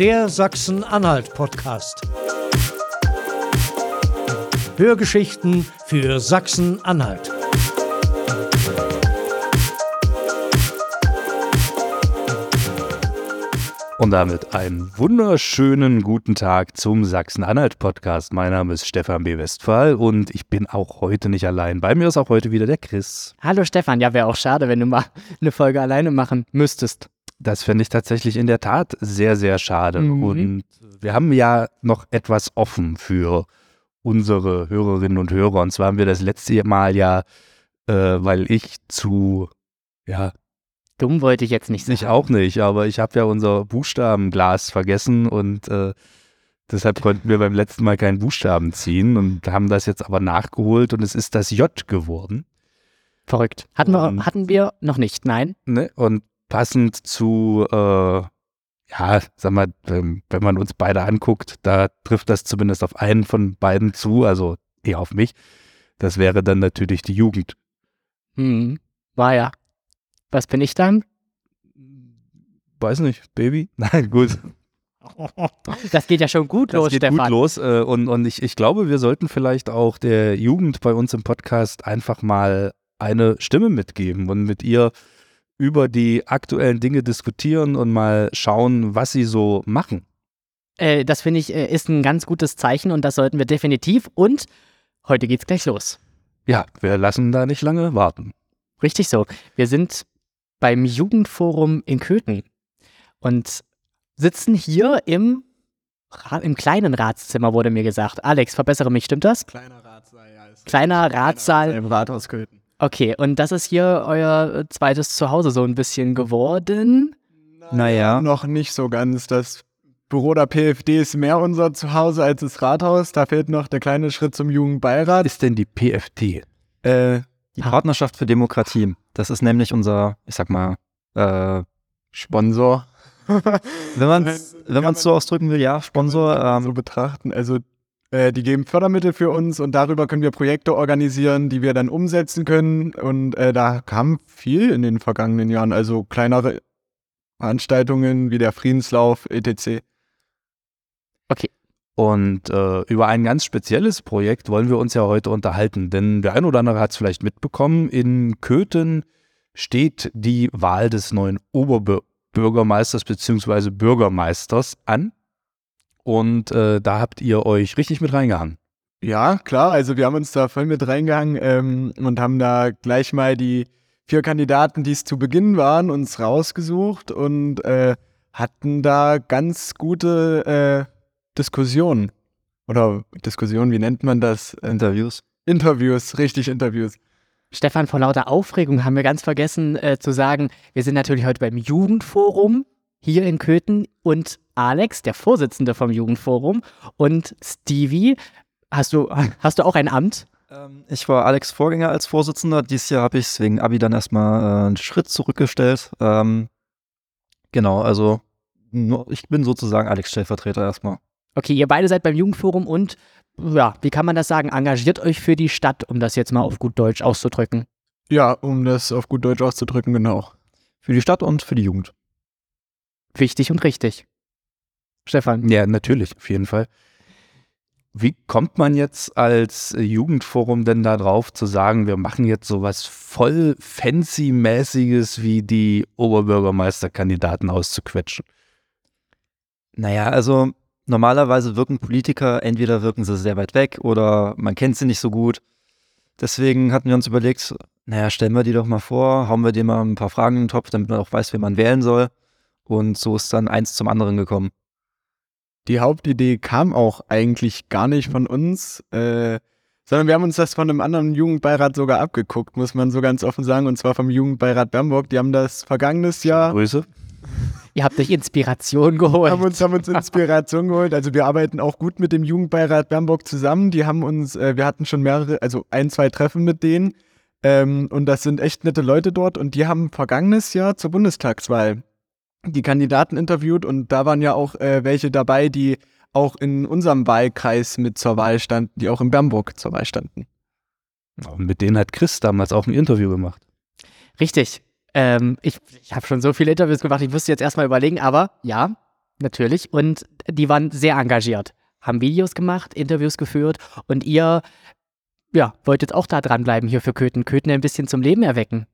der Sachsen-Anhalt-Podcast. Hörgeschichten für Sachsen-Anhalt. Und damit einen wunderschönen guten Tag zum Sachsen-Anhalt-Podcast. Mein Name ist Stefan B. Westphal und ich bin auch heute nicht allein. Bei mir ist auch heute wieder der Chris. Hallo Stefan, ja, wäre auch schade, wenn du mal eine Folge alleine machen müsstest. Das fände ich tatsächlich in der Tat sehr, sehr schade. Mhm. Und wir haben ja noch etwas offen für unsere Hörerinnen und Hörer. Und zwar haben wir das letzte Mal ja, äh, weil ich zu, ja, Dumm wollte ich jetzt nicht sagen. Ich auch nicht, aber ich habe ja unser Buchstabenglas vergessen und äh, deshalb konnten wir beim letzten Mal keinen Buchstaben ziehen und haben das jetzt aber nachgeholt und es ist das J geworden. Verrückt. Hatten wir, hatten wir noch nicht, nein. Ne? Und passend zu, äh, ja, sag mal, wenn man uns beide anguckt, da trifft das zumindest auf einen von beiden zu, also eher auf mich. Das wäre dann natürlich die Jugend. Hm. War ja. Was bin ich dann? Weiß nicht, Baby? Nein, gut. Das geht ja schon gut Das los, geht Stefan. gut los. Äh, und und ich, ich glaube, wir sollten vielleicht auch der Jugend bei uns im Podcast einfach mal eine Stimme mitgeben und mit ihr über die aktuellen Dinge diskutieren und mal schauen, was sie so machen. Äh, das finde ich äh, ist ein ganz gutes Zeichen und das sollten wir definitiv. Und heute geht's gleich los. Ja, wir lassen da nicht lange warten. Richtig so. Wir sind beim Jugendforum in Köthen und sitzen hier im, im kleinen Ratszimmer, wurde mir gesagt. Alex, verbessere mich, stimmt das? Kleiner Ratssaal, ja. Kleiner Ratssaal. Im Rathaus Köthen. Okay, und das ist hier euer äh, zweites Zuhause so ein bisschen geworden. Naja. Noch nicht so ganz. Das Büro der PFD ist mehr unser Zuhause als das Rathaus. Da fehlt noch der kleine Schritt zum Jugendbeirat. Was ist denn die PFT? Äh, Die. Partnerschaft für Demokratie. Das ist nämlich unser, ich sag mal, äh, Sponsor. wenn man es wenn man's so ausdrücken will, ja, Sponsor. so Ähm, betrachten. Also äh, die geben Fördermittel für uns und darüber können wir Projekte organisieren, die wir dann umsetzen können. Und äh, da kam viel in den vergangenen Jahren. Also kleinere Veranstaltungen wie der Friedenslauf, etc. Und äh, über ein ganz spezielles Projekt wollen wir uns ja heute unterhalten, denn der ein oder andere hat es vielleicht mitbekommen, in Köthen steht die Wahl des neuen Oberbürgermeisters bzw. Bürgermeisters an. Und äh, da habt ihr euch richtig mit reingehangen. Ja, klar. Also wir haben uns da voll mit reingehangen ähm, und haben da gleich mal die vier Kandidaten, die es zu Beginn waren, uns rausgesucht und äh, hatten da ganz gute äh, Diskussionen. Oder Diskussionen, wie nennt man das? Interviews. Interviews, richtig Interviews. Stefan, vor lauter Aufregung haben wir ganz vergessen äh, zu sagen, wir sind natürlich heute beim Jugendforum hier in Köthen und Alex, der Vorsitzende vom Jugendforum und Stevie, hast du, hast du auch ein Amt? Ähm, ich war Alex Vorgänger als Vorsitzender. Dieses Jahr habe ich es wegen Abi dann erstmal äh, einen Schritt zurückgestellt. Ähm, genau, also nur, ich bin sozusagen Alex Stellvertreter erstmal. Okay, ihr beide seid beim Jugendforum und, ja, wie kann man das sagen, engagiert euch für die Stadt, um das jetzt mal auf gut Deutsch auszudrücken. Ja, um das auf gut Deutsch auszudrücken, genau. Für die Stadt und für die Jugend. Wichtig und richtig. Stefan. Ja, natürlich, auf jeden Fall. Wie kommt man jetzt als Jugendforum denn da drauf zu sagen, wir machen jetzt sowas voll fancy-mäßiges wie die Oberbürgermeisterkandidaten auszuquetschen? Naja, also normalerweise wirken Politiker, entweder wirken sie sehr weit weg oder man kennt sie nicht so gut. Deswegen hatten wir uns überlegt, naja, stellen wir die doch mal vor, hauen wir dir mal ein paar Fragen in den Topf, damit man auch weiß, wen man wählen soll. Und so ist dann eins zum anderen gekommen. Die Hauptidee kam auch eigentlich gar nicht von uns, äh, sondern wir haben uns das von einem anderen Jugendbeirat sogar abgeguckt, muss man so ganz offen sagen, und zwar vom Jugendbeirat Bamberg. Die haben das vergangenes Jahr, Grüße. Ihr habt euch Inspiration geholt. haben uns, haben uns Inspiration geholt. Also wir arbeiten auch gut mit dem Jugendbeirat Bamberg zusammen. Die haben uns, äh, wir hatten schon mehrere, also ein, zwei Treffen mit denen. Ähm, und das sind echt nette Leute dort. Und die haben vergangenes Jahr zur Bundestagswahl die Kandidaten interviewt und da waren ja auch äh, welche dabei, die auch in unserem Wahlkreis mit zur Wahl standen, die auch in Bernburg zur Wahl standen. Und mit denen hat Chris damals auch ein Interview gemacht. Richtig. Ähm, ich ich habe schon so viele Interviews gemacht, ich müsste jetzt erstmal überlegen, aber ja, natürlich. Und die waren sehr engagiert, haben Videos gemacht, Interviews geführt und ihr, ja, wollt jetzt auch da dranbleiben hier für Köthen. Köthen ein bisschen zum Leben erwecken.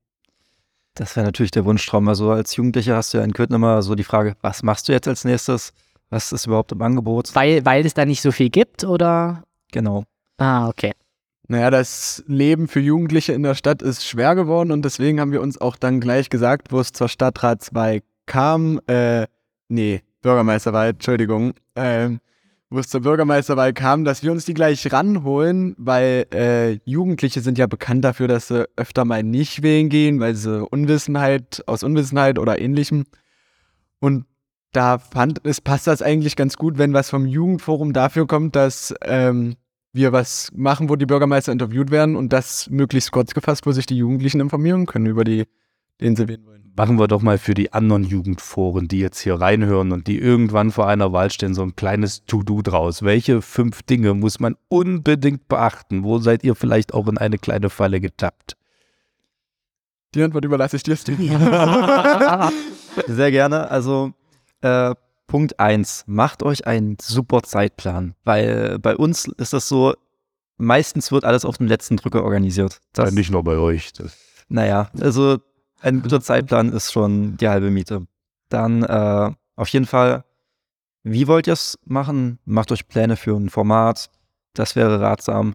Das wäre natürlich der Wunschtraum. Also als Jugendlicher hast du ja in Köthen immer so die Frage, was machst du jetzt als nächstes? Was ist überhaupt im Angebot? Weil, weil es da nicht so viel gibt oder? Genau. Ah, okay. Naja, das Leben für Jugendliche in der Stadt ist schwer geworden und deswegen haben wir uns auch dann gleich gesagt, wo es zur Stadtratswahl kam, äh, nee, Bürgermeisterwahl, Entschuldigung, ähm, wo es zur Bürgermeisterwahl kam, dass wir uns die gleich ranholen, weil äh, Jugendliche sind ja bekannt dafür, dass sie öfter mal nicht wählen gehen, weil sie Unwissenheit, aus Unwissenheit oder ähnlichem. Und da fand es, passt das eigentlich ganz gut, wenn was vom Jugendforum dafür kommt, dass ähm, wir was machen, wo die Bürgermeister interviewt werden und das möglichst kurz gefasst, wo sich die Jugendlichen informieren können über die, den sie wählen wollen. Machen wir doch mal für die anderen Jugendforen, die jetzt hier reinhören und die irgendwann vor einer Wahl stehen, so ein kleines To-Do draus. Welche fünf Dinge muss man unbedingt beachten? Wo seid ihr vielleicht auch in eine kleine Falle getappt? Die Antwort überlasse ich dir, Steve. Sehr gerne. Also äh, Punkt 1, macht euch einen super Zeitplan, weil bei uns ist das so, meistens wird alles auf den letzten Drücker organisiert. Das, ja, nicht nur bei euch. Das naja, also ein guter Zeitplan ist schon die halbe Miete. Dann äh, auf jeden Fall, wie wollt ihr es machen? Macht euch Pläne für ein Format, das wäre ratsam.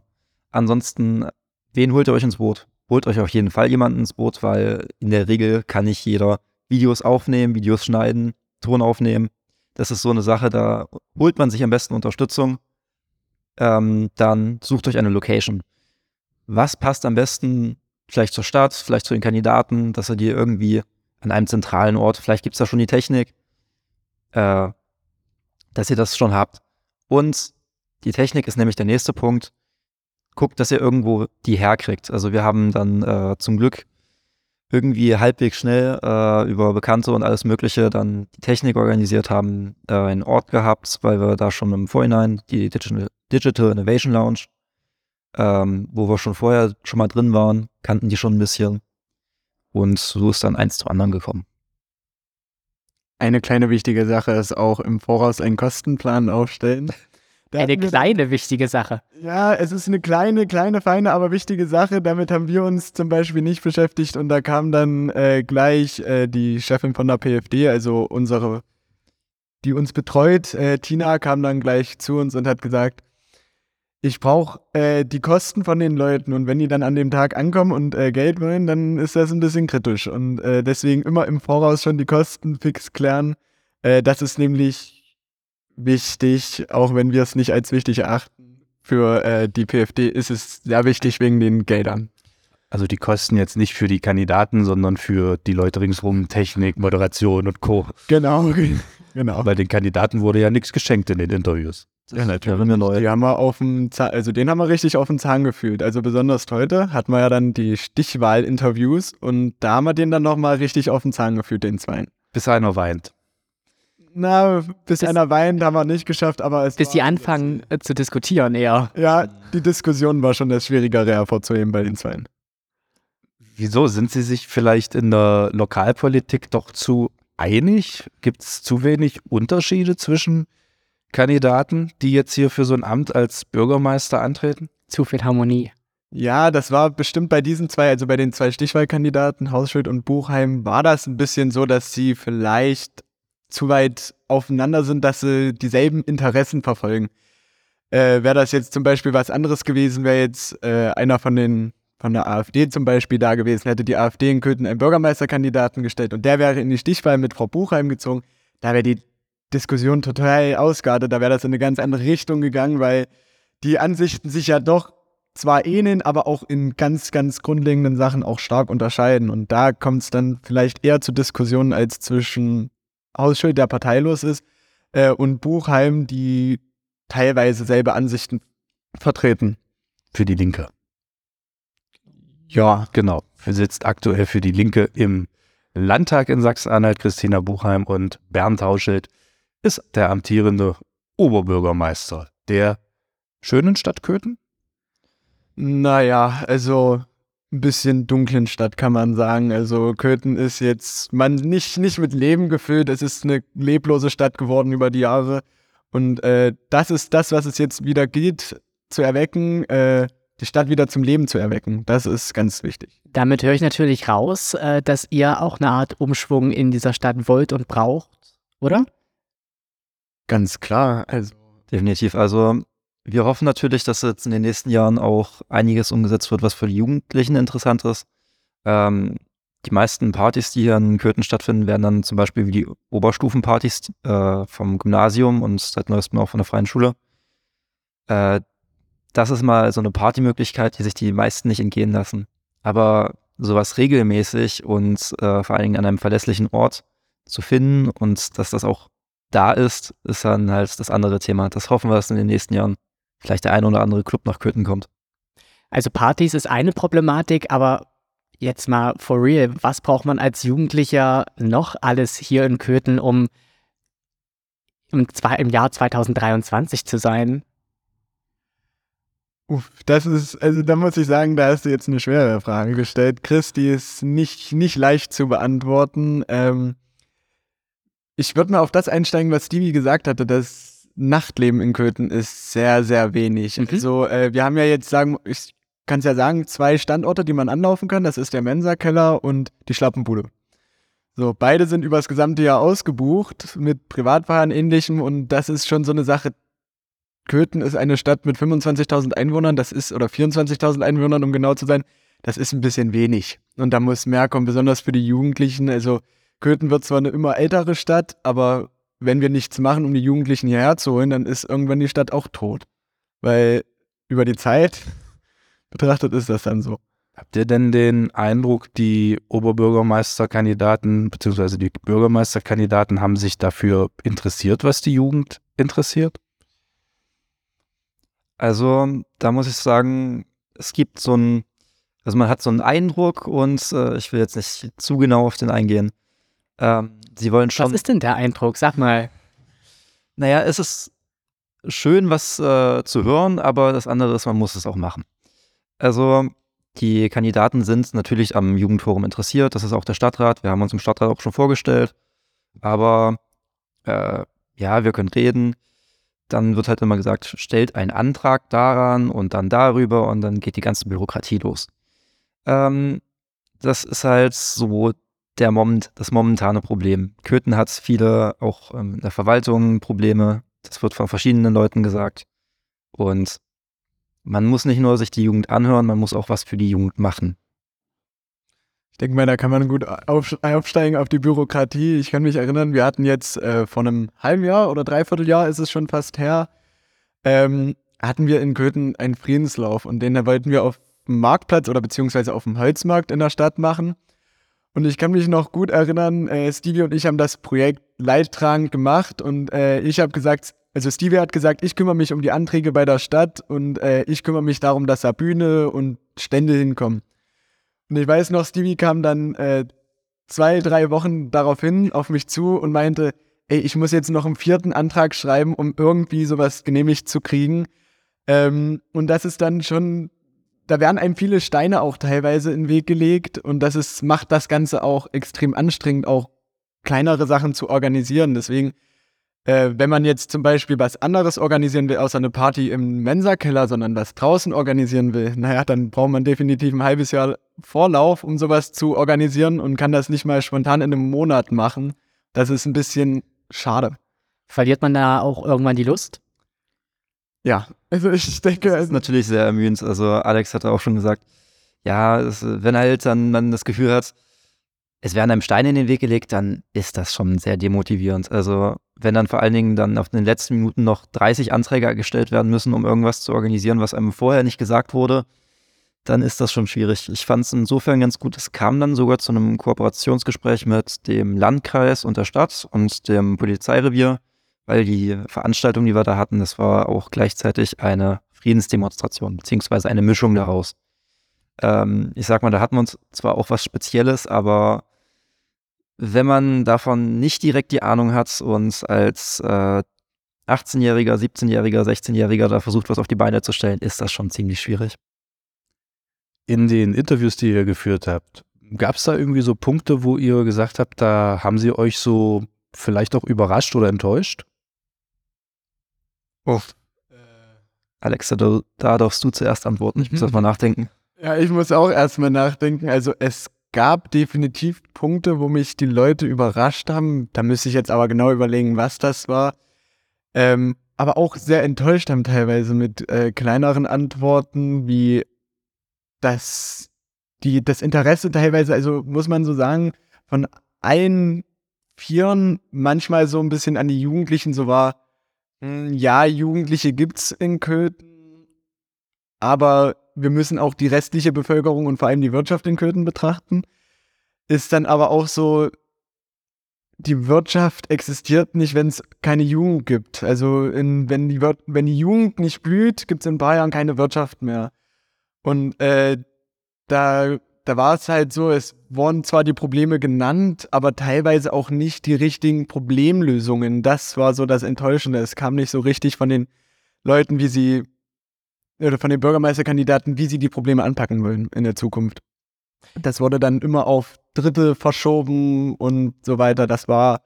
Ansonsten, wen holt ihr euch ins Boot? Holt euch auf jeden Fall jemanden ins Boot, weil in der Regel kann nicht jeder Videos aufnehmen, Videos schneiden, Ton aufnehmen. Das ist so eine Sache, da holt man sich am besten Unterstützung. Ähm, dann sucht euch eine Location. Was passt am besten vielleicht zur Stadt, vielleicht zu den Kandidaten, dass ihr die irgendwie an einem zentralen Ort, vielleicht gibt es da schon die Technik, äh, dass ihr das schon habt. Und die Technik ist nämlich der nächste Punkt. Guckt, dass ihr irgendwo die herkriegt. Also wir haben dann äh, zum Glück irgendwie halbwegs schnell äh, über Bekannte und alles Mögliche dann die Technik organisiert haben, äh, einen Ort gehabt, weil wir da schon im Vorhinein die Digital, Digital Innovation Lounge, ähm, wo wir schon vorher schon mal drin waren, kannten die schon ein bisschen. Und so ist dann eins zum anderen gekommen. Eine kleine wichtige Sache ist auch im Voraus einen Kostenplan aufstellen. Da Eine kleine wichtige Sache. Ja, es ist eine kleine, kleine, feine, aber wichtige Sache. Damit haben wir uns zum Beispiel nicht beschäftigt und da kam dann äh, gleich äh, die Chefin von der PFD, also unsere, die uns betreut, äh, Tina, kam dann gleich zu uns und hat gesagt, ich brauche äh, die Kosten von den Leuten und wenn die dann an dem Tag ankommen und äh, Geld wollen, dann ist das ein bisschen kritisch und äh, deswegen immer im Voraus schon die Kosten fix klären. Äh, das ist nämlich wichtig, auch wenn wir es nicht als wichtig erachten. Für äh, die PFD ist es sehr wichtig wegen den Geldern. Also die kosten jetzt nicht für die Kandidaten, sondern für die Leute ringsrum, Technik, Moderation und Co. Genau, genau. Aber den Kandidaten wurde ja nichts geschenkt in den Interviews. Ja, natürlich. Mir neu. Die haben wir auf dem Zahn, also den haben wir richtig auf den Zahn gefühlt. Also besonders heute hatten wir ja dann die Stichwahl-Interviews und da haben wir den dann nochmal richtig auf den Zahn gefühlt, den Zweien. Bis einer weint. Na, bis, Bis- einer weint, haben wir nicht geschafft, aber es Bis war die anfangen äh, zu diskutieren eher. Ja, die Diskussion war schon das Schwierigere hervorzuheben bei den Zweien. Wieso sind sie sich vielleicht in der Lokalpolitik doch zu einig? Gibt es zu wenig Unterschiede zwischen Kandidaten, die jetzt hier für so ein Amt als Bürgermeister antreten? Zu viel Harmonie. Ja, das war bestimmt bei diesen zwei, also bei den zwei Stichwahlkandidaten, Hausschild und Buchheim, war das ein bisschen so, dass sie vielleicht zu weit aufeinander sind, dass sie dieselben Interessen verfolgen. Äh, wäre das jetzt zum Beispiel was anderes gewesen, wäre jetzt äh, einer von den von der AfD zum Beispiel da gewesen, hätte die AfD in Köthen einen Bürgermeisterkandidaten gestellt und der wäre in die Stichwahl mit Frau Buchheim gezogen, da wäre die Diskussion total ausgeartet, da wäre das in eine ganz andere Richtung gegangen, weil die Ansichten sich ja doch zwar ähneln, aber auch in ganz, ganz grundlegenden Sachen auch stark unterscheiden. Und da kommt es dann vielleicht eher zu Diskussionen als zwischen Hausschild, der parteilos ist, äh, und Buchheim, die teilweise selbe Ansichten vertreten. Für die Linke. Ja. Genau. Sitzt aktuell für die Linke im Landtag in Sachsen-Anhalt Christina Buchheim und Bernd Hauschild ist der amtierende Oberbürgermeister der schönen Stadt Köthen. Naja, also ein bisschen dunklen Stadt, kann man sagen. Also Köthen ist jetzt man nicht, nicht mit Leben gefüllt. Es ist eine leblose Stadt geworden über die Jahre. Und äh, das ist das, was es jetzt wieder gilt zu erwecken, äh, die Stadt wieder zum Leben zu erwecken. Das ist ganz wichtig. Damit höre ich natürlich raus, äh, dass ihr auch eine Art Umschwung in dieser Stadt wollt und braucht, oder? Ganz klar. Also Definitiv. Also wir hoffen natürlich, dass jetzt in den nächsten Jahren auch einiges umgesetzt wird, was für die Jugendlichen interessant ist. Ähm, die meisten Partys, die hier in Köthen stattfinden, werden dann zum Beispiel wie die Oberstufenpartys äh, vom Gymnasium und seit neuestem auch von der Freien Schule. Äh, das ist mal so eine Partymöglichkeit, die sich die meisten nicht entgehen lassen. Aber sowas regelmäßig und äh, vor allen Dingen an einem verlässlichen Ort zu finden und dass das auch da ist, ist dann halt das andere Thema. Das hoffen wir, dass in den nächsten Jahren vielleicht der ein oder andere Club nach Köthen kommt. Also Partys ist eine Problematik, aber jetzt mal for real, was braucht man als Jugendlicher noch alles hier in Köthen, um im, im Jahr 2023 zu sein? Uff, das ist, also da muss ich sagen, da hast du jetzt eine schwere Frage gestellt. Chris, die ist nicht, nicht leicht zu beantworten. Ähm, ich würde mal auf das einsteigen, was Stevie gesagt hatte, das Nachtleben in Köthen ist sehr, sehr wenig. Mhm. Also äh, wir haben ja jetzt sagen, ich kann es ja sagen, zwei Standorte, die man anlaufen kann. Das ist der Mensa-Keller und die Schlappenbude. So, beide sind übers gesamte Jahr ausgebucht mit Privatfahren ähnlichem und das ist schon so eine Sache, Köthen ist eine Stadt mit 25.000 Einwohnern, das ist, oder 24.000 Einwohnern, um genau zu sein, das ist ein bisschen wenig. Und da muss mehr kommen, besonders für die Jugendlichen. Also Köthen wird zwar eine immer ältere Stadt, aber wenn wir nichts machen, um die Jugendlichen hierher zu holen, dann ist irgendwann die Stadt auch tot. Weil über die Zeit betrachtet ist das dann so. Habt ihr denn den Eindruck, die Oberbürgermeisterkandidaten bzw. die Bürgermeisterkandidaten haben sich dafür interessiert, was die Jugend interessiert? Also da muss ich sagen, es gibt so ein, also man hat so einen Eindruck und äh, ich will jetzt nicht zu genau auf den eingehen. Ähm, sie wollen schon. Was ist denn der Eindruck? Sag mal. Naja, es ist schön, was äh, zu hören, aber das andere ist, man muss es auch machen. Also die Kandidaten sind natürlich am Jugendforum interessiert. Das ist auch der Stadtrat. Wir haben uns im Stadtrat auch schon vorgestellt. Aber äh, ja, wir können reden dann wird halt immer gesagt, stellt einen Antrag daran und dann darüber und dann geht die ganze Bürokratie los. Ähm, das ist halt so der Moment, das momentane Problem. Köthen hat viele auch ähm, in der Verwaltung Probleme. Das wird von verschiedenen Leuten gesagt. Und man muss nicht nur sich die Jugend anhören, man muss auch was für die Jugend machen. Ich denke mal, da kann man gut aufsteigen auf die Bürokratie. Ich kann mich erinnern, wir hatten jetzt äh, vor einem halben Jahr oder dreiviertel Jahr ist es schon fast her, ähm, hatten wir in Köthen einen Friedenslauf und den wollten wir auf dem Marktplatz oder beziehungsweise auf dem Holzmarkt in der Stadt machen. Und ich kann mich noch gut erinnern, äh, Stevie und ich haben das Projekt leidtragend gemacht und äh, ich habe gesagt, also Stevie hat gesagt, ich kümmere mich um die Anträge bei der Stadt und äh, ich kümmere mich darum, dass da Bühne und Stände hinkommen. Und ich weiß noch, Stevie kam dann äh, zwei, drei Wochen daraufhin auf mich zu und meinte, ey, ich muss jetzt noch einen vierten Antrag schreiben, um irgendwie sowas genehmigt zu kriegen. Ähm, und das ist dann schon, da werden einem viele Steine auch teilweise in den Weg gelegt und das ist, macht das Ganze auch extrem anstrengend, auch kleinere Sachen zu organisieren. Deswegen äh, wenn man jetzt zum Beispiel was anderes organisieren will, außer eine Party im Mensa-Keller, sondern was draußen organisieren will, naja, dann braucht man definitiv ein halbes Jahr Vorlauf, um sowas zu organisieren und kann das nicht mal spontan in einem Monat machen. Das ist ein bisschen schade. Verliert man da auch irgendwann die Lust? Ja, also ich denke. Das ist natürlich sehr ermüdend. Also Alex hatte auch schon gesagt, ja, das, wenn halt dann man das Gefühl hat, es werden einem Steine in den Weg gelegt, dann ist das schon sehr demotivierend. Also wenn dann vor allen Dingen dann auf den letzten Minuten noch 30 Anträge gestellt werden müssen, um irgendwas zu organisieren, was einem vorher nicht gesagt wurde, dann ist das schon schwierig. Ich fand es insofern ganz gut, es kam dann sogar zu einem Kooperationsgespräch mit dem Landkreis und der Stadt und dem Polizeirevier, weil die Veranstaltung, die wir da hatten, das war auch gleichzeitig eine Friedensdemonstration, beziehungsweise eine Mischung daraus. Ähm, ich sag mal, da hatten wir uns zwar auch was Spezielles, aber wenn man davon nicht direkt die Ahnung hat und als äh, 18-Jähriger, 17-Jähriger, 16-Jähriger da versucht, was auf die Beine zu stellen, ist das schon ziemlich schwierig. In den Interviews, die ihr geführt habt, gab es da irgendwie so Punkte, wo ihr gesagt habt, da haben sie euch so vielleicht auch überrascht oder enttäuscht? Uff. Alexa, du, da darfst du zuerst antworten. Ich muss Mhm. erst mal nachdenken. Ja, ich muss auch erstmal nachdenken. Also es gab definitiv Punkte, wo mich die Leute überrascht haben. Da müsste ich jetzt aber genau überlegen, was das war. Ähm, aber auch sehr enttäuscht haben teilweise mit äh, kleineren Antworten, wie das, die, das Interesse teilweise, also muss man so sagen, von allen Vieren manchmal so ein bisschen an die Jugendlichen so war, ja, Jugendliche gibt's in Köthen, aber wir müssen auch die restliche Bevölkerung und vor allem die Wirtschaft in Köthen betrachten. Ist dann aber auch so, die Wirtschaft existiert nicht, wenn es keine Jugend gibt. Also in, wenn, die wenn die Jugend nicht blüht, gibt es in Bayern keine Wirtschaft mehr. Und äh, da, da war es halt so, es wurden zwar die Probleme genannt, aber teilweise auch nicht die richtigen Problemlösungen. Das war so das Enttäuschende. Es kam nicht so richtig von den Leuten, wie sie oder von den Bürgermeisterkandidaten, wie sie die Probleme anpacken wollen in der Zukunft. Das wurde dann immer auf Dritte verschoben und so weiter. Das war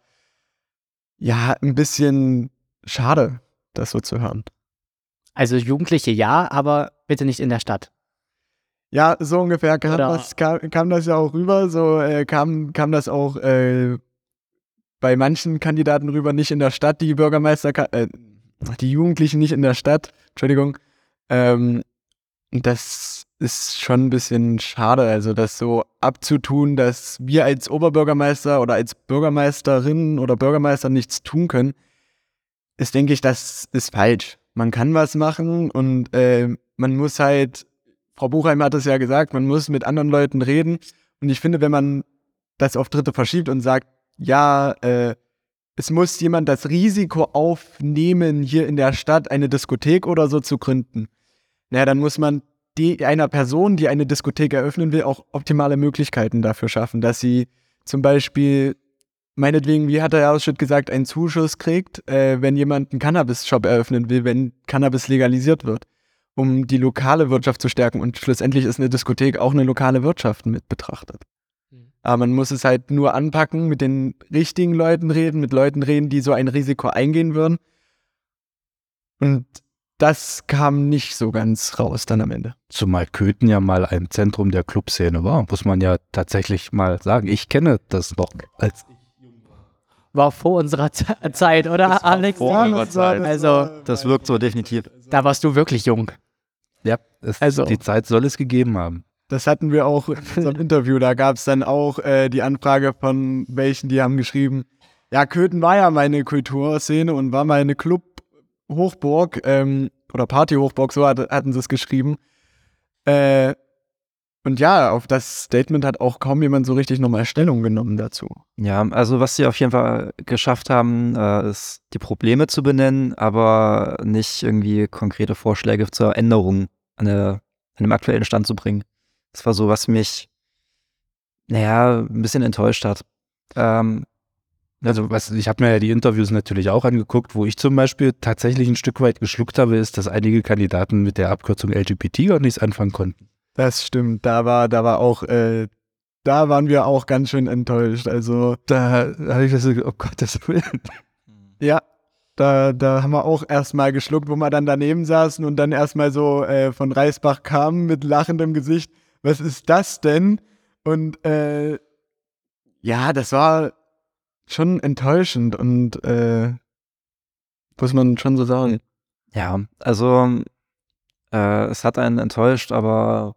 ja ein bisschen schade, das so zu hören. Also Jugendliche ja, aber bitte nicht in der Stadt. Ja, so ungefähr kam, das, kam, kam das ja auch rüber. So äh, kam, kam das auch äh, bei manchen Kandidaten rüber, nicht in der Stadt, die Bürgermeister, äh, die Jugendlichen nicht in der Stadt, Entschuldigung. Ähm, das ist schon ein bisschen schade, also das so abzutun, dass wir als Oberbürgermeister oder als Bürgermeisterin oder Bürgermeister nichts tun können, ist, denke ich, das ist falsch. Man kann was machen und äh, man muss halt Frau Buchheim hat es ja gesagt, man muss mit anderen Leuten reden. Und ich finde, wenn man das auf Dritte verschiebt und sagt, ja, äh, es muss jemand das Risiko aufnehmen, hier in der Stadt eine Diskothek oder so zu gründen, naja, dann muss man die, einer Person, die eine Diskothek eröffnen will, auch optimale Möglichkeiten dafür schaffen, dass sie zum Beispiel, meinetwegen, wie hat der Ausschnitt gesagt, einen Zuschuss kriegt, äh, wenn jemand einen Cannabis-Shop eröffnen will, wenn Cannabis legalisiert wird um die lokale Wirtschaft zu stärken. Und schlussendlich ist eine Diskothek auch eine lokale Wirtschaft mit betrachtet. Mhm. Aber man muss es halt nur anpacken, mit den richtigen Leuten reden, mit Leuten reden, die so ein Risiko eingehen würden. Und das kam nicht so ganz raus dann am Ende. Zumal Köthen ja mal ein Zentrum der Clubszene war, muss man ja tatsächlich mal sagen. Ich kenne das noch als War vor unserer Z Zeit, oder Alex? vor unserer Zeit. Also, Das wirkt so definitiv. da warst du wirklich jung. Ja, es, Also- die Zeit soll es gegeben haben. Das hatten wir auch in unserem Interview. Da gab es dann auch äh, die Anfrage von welchen, die haben geschrieben, ja, Köthen war ja meine Kulturszene und war meine Club-Hochburg ähm, oder Party-Hochburg, so hat, hatten sie es geschrieben. Äh, und ja, auf das Statement hat auch kaum jemand so richtig nochmal Stellung genommen dazu. Ja, also was sie auf jeden Fall geschafft haben, äh, ist die Probleme zu benennen, aber nicht irgendwie konkrete Vorschläge zur Änderung an, der, an dem aktuellen Stand zu bringen. Das war so, was mich, naja, ein bisschen enttäuscht hat. Ähm, Also was, ich habe mir ja die Interviews natürlich auch angeguckt, wo ich zum Beispiel tatsächlich ein Stück weit geschluckt habe, ist, dass einige Kandidaten mit der Abkürzung LGBT gar nichts anfangen konnten. Das stimmt. Da war, da war auch, äh, da waren wir auch ganz schön enttäuscht. Also Da habe ich das so, oh Gottes Willen. Ja, da, da haben wir auch erstmal geschluckt, wo wir dann daneben saßen und dann erstmal so äh, von Reisbach kamen mit lachendem Gesicht. Was ist das denn? Und äh, ja, das war schon enttäuschend und äh, muss man schon so sagen. ja, also äh, es hat einen enttäuscht, aber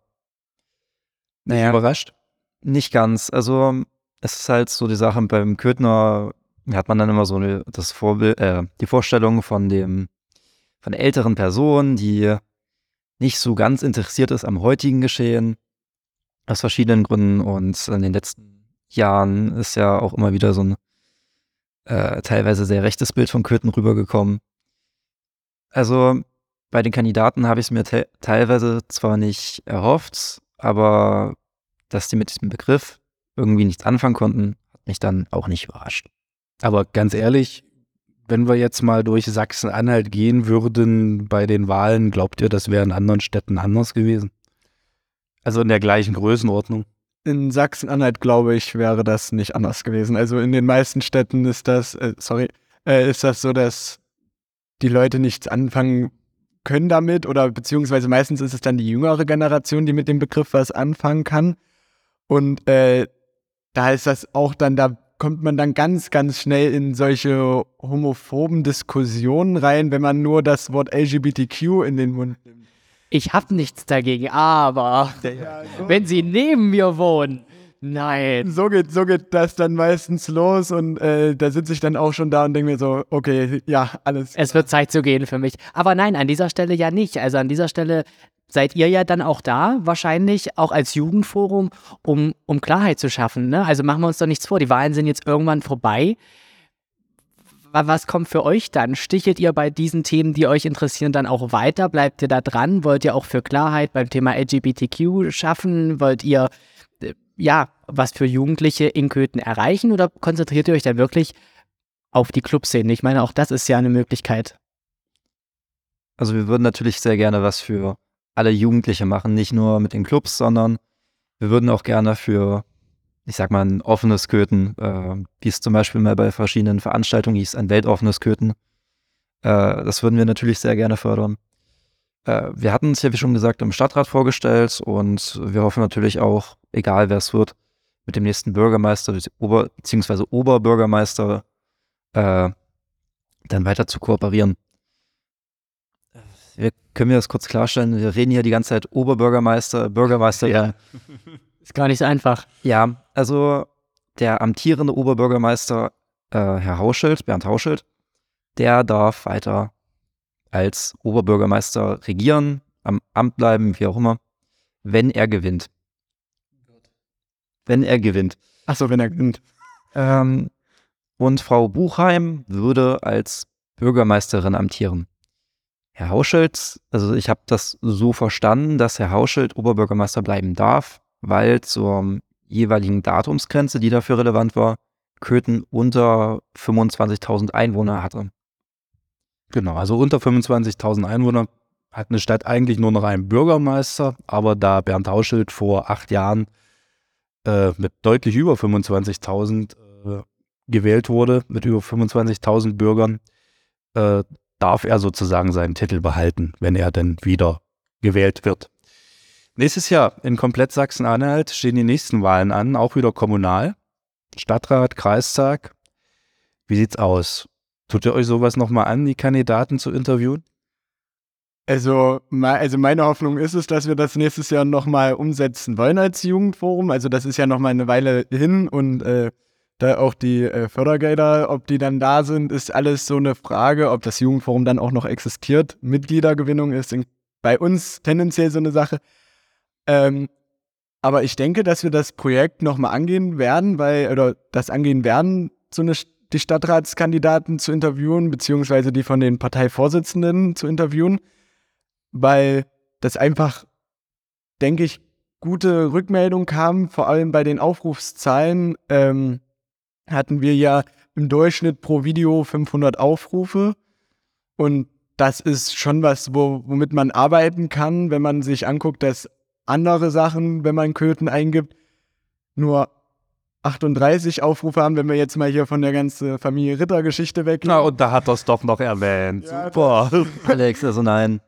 naja, Überrascht? Nicht ganz. Also es ist halt so die Sache beim Köthner hat man dann immer so eine, das Vorbild, äh, die Vorstellung von dem von der älteren Person, die nicht so ganz interessiert ist am heutigen Geschehen aus verschiedenen Gründen und in den letzten Jahren ist ja auch immer wieder so ein äh, teilweise sehr rechtes Bild von Köthen rübergekommen. Also bei den Kandidaten habe ich es mir te teilweise zwar nicht erhofft, aber dass die mit diesem Begriff irgendwie nichts anfangen konnten, hat mich dann auch nicht überrascht. Aber ganz ehrlich, wenn wir jetzt mal durch Sachsen-Anhalt gehen würden bei den Wahlen, glaubt ihr, das wäre in anderen Städten anders gewesen? Also in der gleichen Größenordnung. In Sachsen-Anhalt, glaube ich, wäre das nicht anders gewesen. Also in den meisten Städten ist das, äh, sorry, äh, ist das so, dass die Leute nichts anfangen können damit oder beziehungsweise meistens ist es dann die jüngere Generation, die mit dem Begriff was anfangen kann. Und äh, da ist das auch dann, da kommt man dann ganz, ganz schnell in solche homophoben Diskussionen rein, wenn man nur das Wort LGBTQ in den Mund nimmt. Ich habe nichts dagegen, aber Ja, so, wenn sie neben mir wohnen, nein. so, geht, so geht das dann meistens los und äh, da sitze ich dann auch schon da und denke mir so, okay, ja, alles. Es wird Zeit zu gehen für mich. Aber nein, an dieser Stelle ja nicht. Also an dieser Stelle seid ihr ja dann auch da, wahrscheinlich auch als Jugendforum, um, um Klarheit zu schaffen. Ne? Also machen wir uns doch nichts vor. Die Wahlen sind jetzt irgendwann vorbei. Wa- Was kommt für euch dann? Stichelt ihr bei diesen Themen, die euch interessieren, dann auch weiter? Bleibt ihr da dran? Wollt ihr auch für Klarheit beim Thema LGBTQ schaffen? Wollt ihr äh, ja was für Jugendliche in Köthen erreichen oder konzentriert ihr euch dann wirklich auf die Clubszene? Ich meine, auch das ist ja eine Möglichkeit. Also wir würden natürlich sehr gerne was für alle Jugendliche machen, nicht nur mit den Clubs, sondern wir würden auch gerne für, ich sag mal, ein offenes Köthen, äh, wie es zum Beispiel mal bei verschiedenen Veranstaltungen hieß, ein weltoffenes Köthen. Äh, das würden wir natürlich sehr gerne fördern. Äh, wir hatten es ja, wie schon gesagt, im Stadtrat vorgestellt und wir hoffen natürlich auch, egal wer es wird, mit dem nächsten Bürgermeister Ober, beziehungsweise Oberbürgermeister äh, dann weiter zu kooperieren. Wir, können wir das kurz klarstellen? Wir reden hier die ganze Zeit Oberbürgermeister, Bürgermeister. Ja. Ist gar nicht so einfach. Ja, also der amtierende Oberbürgermeister, äh, Herr Hauschild, Bernd Hauschild, der darf weiter als Oberbürgermeister regieren, am Amt bleiben, wie auch immer, wenn er gewinnt. Wenn er gewinnt. Achso, wenn er gewinnt. Ähm, und Frau Buchheim würde als Bürgermeisterin amtieren. Herr Hauschild, also ich habe das so verstanden, dass Herr Hauschild Oberbürgermeister bleiben darf, weil zur jeweiligen Datumsgrenze, die dafür relevant war, Köthen unter 25.000 Einwohner hatte. Genau, also unter 25.000 Einwohner hat eine Stadt eigentlich nur noch einen Bürgermeister, aber da Bernd Hauschild vor acht Jahren äh, mit deutlich über 25.000 äh, gewählt wurde, mit über 25.000 Bürgern, äh, darf er sozusagen seinen Titel behalten, wenn er denn wieder gewählt wird. Nächstes Jahr in komplett Sachsen-Anhalt stehen die nächsten Wahlen an, auch wieder kommunal. Stadtrat, Kreistag. Wie sieht's aus? Tut ihr euch sowas nochmal an, die Kandidaten zu interviewen? Also, also meine Hoffnung ist es, dass wir das nächstes Jahr nochmal umsetzen wollen als Jugendforum. Also das ist ja nochmal eine Weile hin und äh, da auch die äh, Fördergelder, ob die dann da sind, ist alles so eine Frage, ob das Jugendforum dann auch noch existiert. Mitgliedergewinnung ist in, bei uns tendenziell so eine Sache. Ähm, aber ich denke, dass wir das Projekt nochmal angehen werden, weil, oder das angehen werden, so eine, die Stadtratskandidaten zu interviewen, beziehungsweise die von den Parteivorsitzenden zu interviewen weil das einfach, denke ich, gute Rückmeldung kam, vor allem bei den Aufrufszahlen ähm, hatten wir ja im Durchschnitt pro Video 500 Aufrufe und das ist schon was, wo, womit man arbeiten kann, wenn man sich anguckt, dass andere Sachen, wenn man Köthen eingibt, nur 38 Aufrufe haben, wenn wir jetzt mal hier von der ganzen Familie Ritter-Geschichte weggehen. Na, und da hat er es doch noch erwähnt. Ja, Super. Alex, also nein.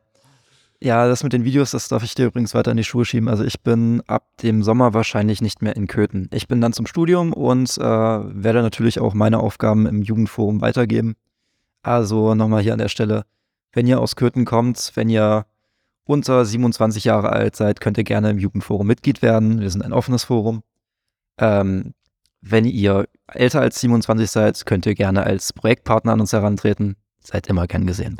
Ja, das mit den Videos, das darf ich dir übrigens weiter in die Schuhe schieben. Also ich bin ab dem Sommer wahrscheinlich nicht mehr in Köthen. Ich bin dann zum Studium und äh, werde natürlich auch meine Aufgaben im Jugendforum weitergeben. Also nochmal hier an der Stelle, wenn ihr aus Köthen kommt, wenn ihr unter 27 Jahre alt seid, könnt ihr gerne im Jugendforum Mitglied werden. Wir sind ein offenes Forum. Ähm, wenn ihr älter als 27 seid, könnt ihr gerne als Projektpartner an uns herantreten. Seid immer gern gesehen.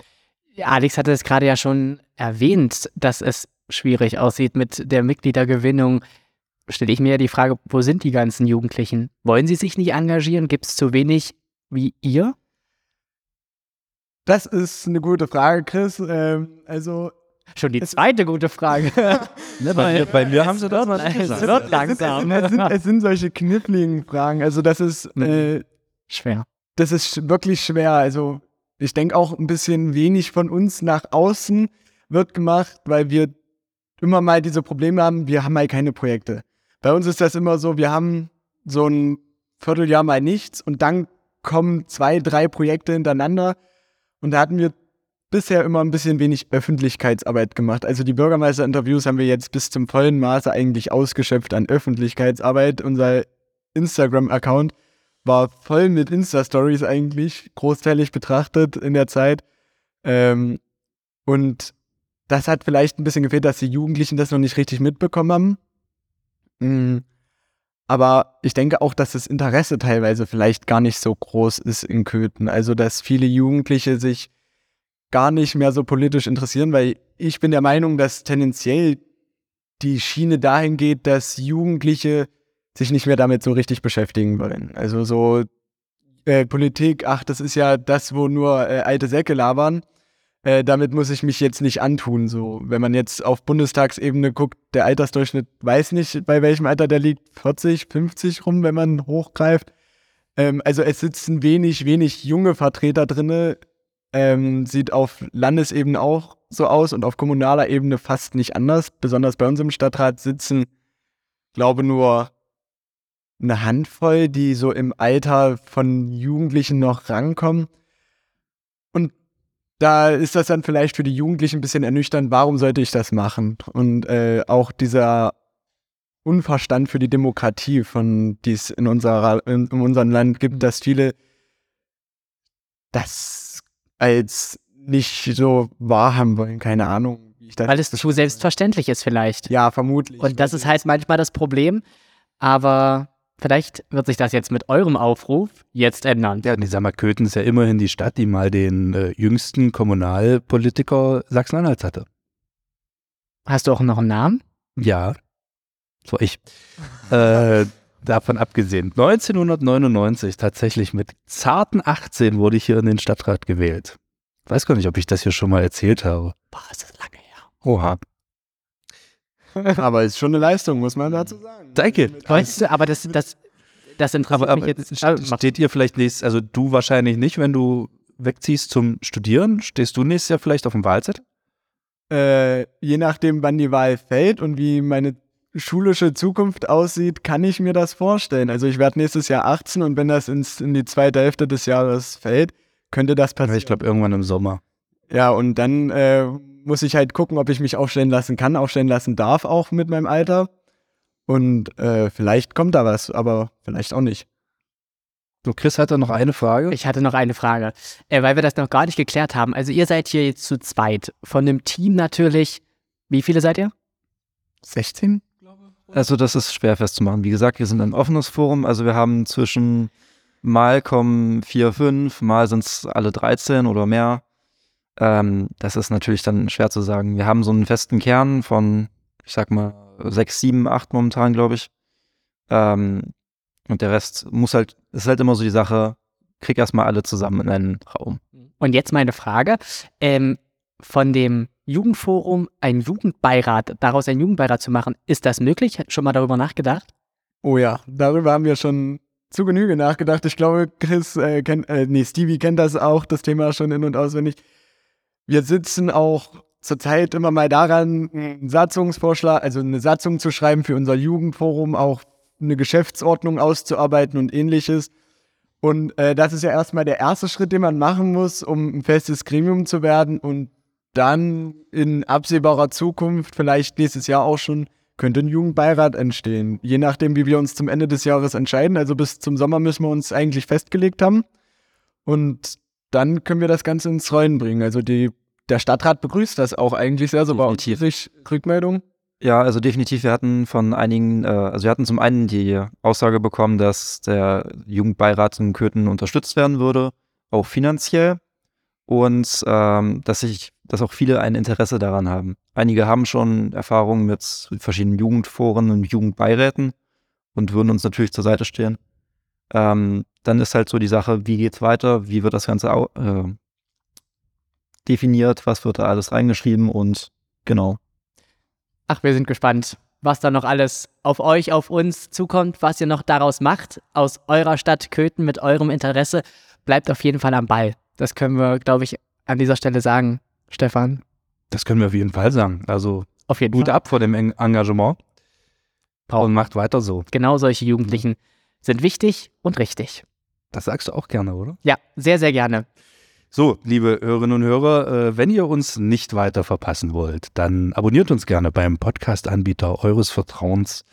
Ja, Alex hatte es gerade ja schon erwähnt, dass es schwierig aussieht mit der Mitgliedergewinnung. Stelle ich mir ja die Frage, wo sind die ganzen Jugendlichen? Wollen sie sich nicht engagieren? Gibt es zu wenig wie ihr? Das ist eine gute Frage, Chris. Ähm, also Schon die zweite gute Frage. Ne, bei, mir, bei mir haben sie das mal Es gesagt. wird langsam. es, sind, es sind solche kniffligen Fragen. Also das ist, äh, Schwer. das ist sch- wirklich schwer. Also ich denke auch ein bisschen wenig von uns nach außen wird gemacht, weil wir immer mal diese Probleme haben, wir haben mal keine Projekte. Bei uns ist das immer so, wir haben so ein Vierteljahr mal nichts und dann kommen zwei, drei Projekte hintereinander und da hatten wir bisher immer ein bisschen wenig Öffentlichkeitsarbeit gemacht. Also die Bürgermeisterinterviews haben wir jetzt bis zum vollen Maße eigentlich ausgeschöpft an Öffentlichkeitsarbeit. Unser Instagram-Account war voll mit Insta-Stories eigentlich, großteilig betrachtet in der Zeit. Ähm, und das hat vielleicht ein bisschen gefehlt, dass die Jugendlichen das noch nicht richtig mitbekommen haben. Mhm. Aber ich denke auch, dass das Interesse teilweise vielleicht gar nicht so groß ist in Köthen. Also, dass viele Jugendliche sich gar nicht mehr so politisch interessieren, weil ich bin der Meinung, dass tendenziell die Schiene dahin geht, dass Jugendliche sich nicht mehr damit so richtig beschäftigen wollen. Also so äh, Politik, ach, das ist ja das, wo nur äh, alte Säcke labern. Äh, damit muss ich mich jetzt nicht antun. So, wenn man jetzt auf Bundestagsebene guckt, der Altersdurchschnitt weiß nicht, bei welchem Alter der liegt, 40, 50 rum, wenn man hochgreift. Ähm, also es sitzen wenig, wenig junge Vertreter drinne. Ähm, sieht auf Landesebene auch so aus und auf kommunaler Ebene fast nicht anders. Besonders bei uns im Stadtrat sitzen, glaube nur eine Handvoll, die so im Alter von Jugendlichen noch rankommen. Und da ist das dann vielleicht für die Jugendlichen ein bisschen ernüchternd, warum sollte ich das machen? Und äh, auch dieser Unverstand für die Demokratie, von die es in, unserer, in, in unserem Land gibt, dass viele das als nicht so wahrhaben wollen, keine Ahnung. Wie ich das Weil es zu selbstverständlich ist vielleicht. Ja, vermutlich. Und das ist halt manchmal das Problem. Aber vielleicht wird sich das jetzt mit eurem Aufruf jetzt ändern. Ja, ich sag mal, Köthen ist ja immerhin die Stadt, die mal den äh, jüngsten Kommunalpolitiker Sachsen-Anhalts hatte. Hast du auch noch einen Namen? Ja, so ich. äh, davon abgesehen, 1999 tatsächlich mit zarten 18 wurde ich hier in den Stadtrat gewählt. Weiß gar nicht, ob ich das hier schon mal erzählt habe. Boah, ist das lange her. Oha. Aber ist schon eine Leistung, muss man dazu sagen. Danke. Weißt du, aber das, das, das interessiert Aber, aber mich jetzt. st- steht ihr vielleicht nächstes, also du wahrscheinlich nicht, wenn du wegziehst zum Studieren, stehst du nächstes Jahr vielleicht auf dem Wahlzettel? Äh, je nachdem, wann die Wahl fällt und wie meine schulische Zukunft aussieht, kann ich mir das vorstellen. Also ich werde nächstes Jahr 18 und wenn das ins, in die zweite Hälfte des Jahres fällt, könnte das passieren. Ich glaube irgendwann im Sommer. Ja, und dann äh, muss ich halt gucken, ob ich mich aufstellen lassen kann, aufstellen lassen darf, auch mit meinem Alter. Und äh, vielleicht kommt da was, aber vielleicht auch nicht. So, Chris hatte noch eine Frage. Ich hatte noch eine Frage, äh, weil wir das noch gar nicht geklärt haben. Also ihr seid hier jetzt zu zweit. Von dem Team natürlich. Wie viele seid ihr? 16? Also das ist schwer festzumachen. Wie gesagt, wir sind ein offenes Forum, also wir haben zwischen mal kommen vier, fünf, mal sind es alle 13 oder mehr. Ähm, das ist natürlich dann schwer zu sagen. Wir haben so einen festen Kern von, ich sag mal, sechs, sieben, acht momentan, glaube ich. Ähm, und der Rest muss halt, ist halt immer so die Sache, krieg erstmal alle zusammen in einen Raum. Und jetzt meine Frage. Ähm, von dem Jugendforum ein Jugendbeirat, daraus einen Jugendbeirat zu machen, ist das möglich? Schon mal darüber nachgedacht? Oh ja, darüber haben wir schon zu Genüge nachgedacht. Ich glaube, Chris äh, kennt, äh, nee, Stevie kennt das auch, das Thema schon in- und auswendig. Wir sitzen auch zurzeit immer mal daran, einen Satzungsvorschlag, also eine Satzung zu schreiben für unser Jugendforum, auch eine Geschäftsordnung auszuarbeiten und ähnliches. Und äh, das ist ja erstmal der erste Schritt, den man machen muss, um ein festes Gremium zu werden. Und dann in absehbarer Zukunft, vielleicht nächstes Jahr auch schon, könnte ein Jugendbeirat entstehen. Je nachdem, wie wir uns zum Ende des Jahres entscheiden. Also bis zum Sommer müssen wir uns eigentlich festgelegt haben. Und dann können wir das Ganze ins Rollen bringen. Also die, der Stadtrat begrüßt das auch eigentlich sehr. So war Definitiv. sich Rückmeldung. Ja, also definitiv. Wir hatten von einigen, äh, also wir hatten zum einen die Aussage bekommen, dass der Jugendbeirat in Köthen unterstützt werden würde, auch finanziell. Und ähm, dass sich, dass auch viele ein Interesse daran haben. Einige haben schon Erfahrungen mit verschiedenen Jugendforen und Jugendbeiräten und würden uns natürlich zur Seite stehen. Ähm, dann ist halt so die Sache, wie geht's weiter, wie wird das Ganze äh, definiert, was wird da alles reingeschrieben und genau. Ach, wir sind gespannt, was da noch alles auf euch, auf uns zukommt, was ihr noch daraus macht, aus eurer Stadt Köthen mit eurem Interesse. Bleibt auf jeden Fall am Ball. Das können wir, glaube ich, an dieser Stelle sagen, Stefan. Das können wir auf jeden Fall sagen. Also Auf jeden Gut Fall. ab vor dem Eng- Engagement. Und macht weiter so. Genau solche Jugendlichen sind wichtig und richtig. Das sagst du auch gerne, oder? Ja, sehr, sehr gerne. So, liebe Hörerinnen und Hörer, äh, wenn ihr uns nicht weiter verpassen wollt, dann abonniert uns gerne beim Podcast-Anbieter eures Vertrauens.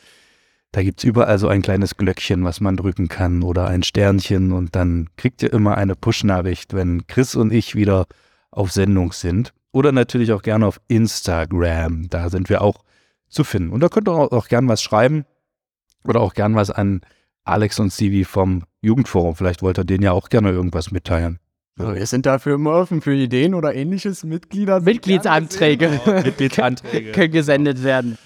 Da gibt es überall so ein kleines Glöckchen, was man drücken kann oder ein Sternchen und dann kriegt ihr immer eine Push-Nachricht, wenn Chris und ich wieder auf Sendung sind. Oder natürlich auch gerne auf Instagram, da sind wir auch zu finden. Und da könnt ihr auch, auch gern was schreiben oder auch gern was an Alex und Stevie vom Jugendforum. Vielleicht wollt ihr denen ja auch gerne irgendwas mitteilen. So, wir sind dafür immer offen für Ideen oder ähnliches. Mitglieder. Mitgliedsanträge Mitgliedsanträge. können gesendet werden.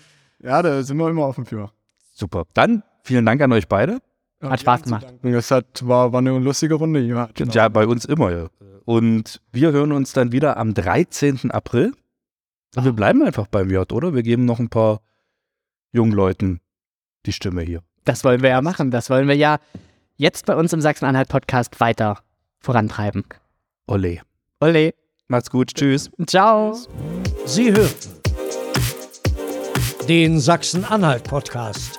Ja, da sind wir immer offen für. Super. Dann vielen Dank an euch beide. Hat Spaß gemacht. Das hat, war, war eine lustige Runde hier. Hat Spaß Ja, bei uns immer. Ja. Und wir hören uns dann wieder am 13. April. Und wir bleiben einfach beim J, oder? Wir geben noch ein paar jungen Leuten die Stimme hier. Das wollen wir ja machen. Das wollen wir ja jetzt bei uns im Sachsen-Anhalt-Podcast weiter vorantreiben. Ole. Ole. Macht's gut. Tschüss. Ciao. Sie hörten den Sachsen-Anhalt-Podcast.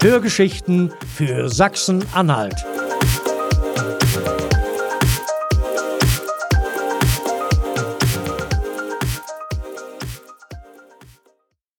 Hörgeschichten für Sachsen-Anhalt.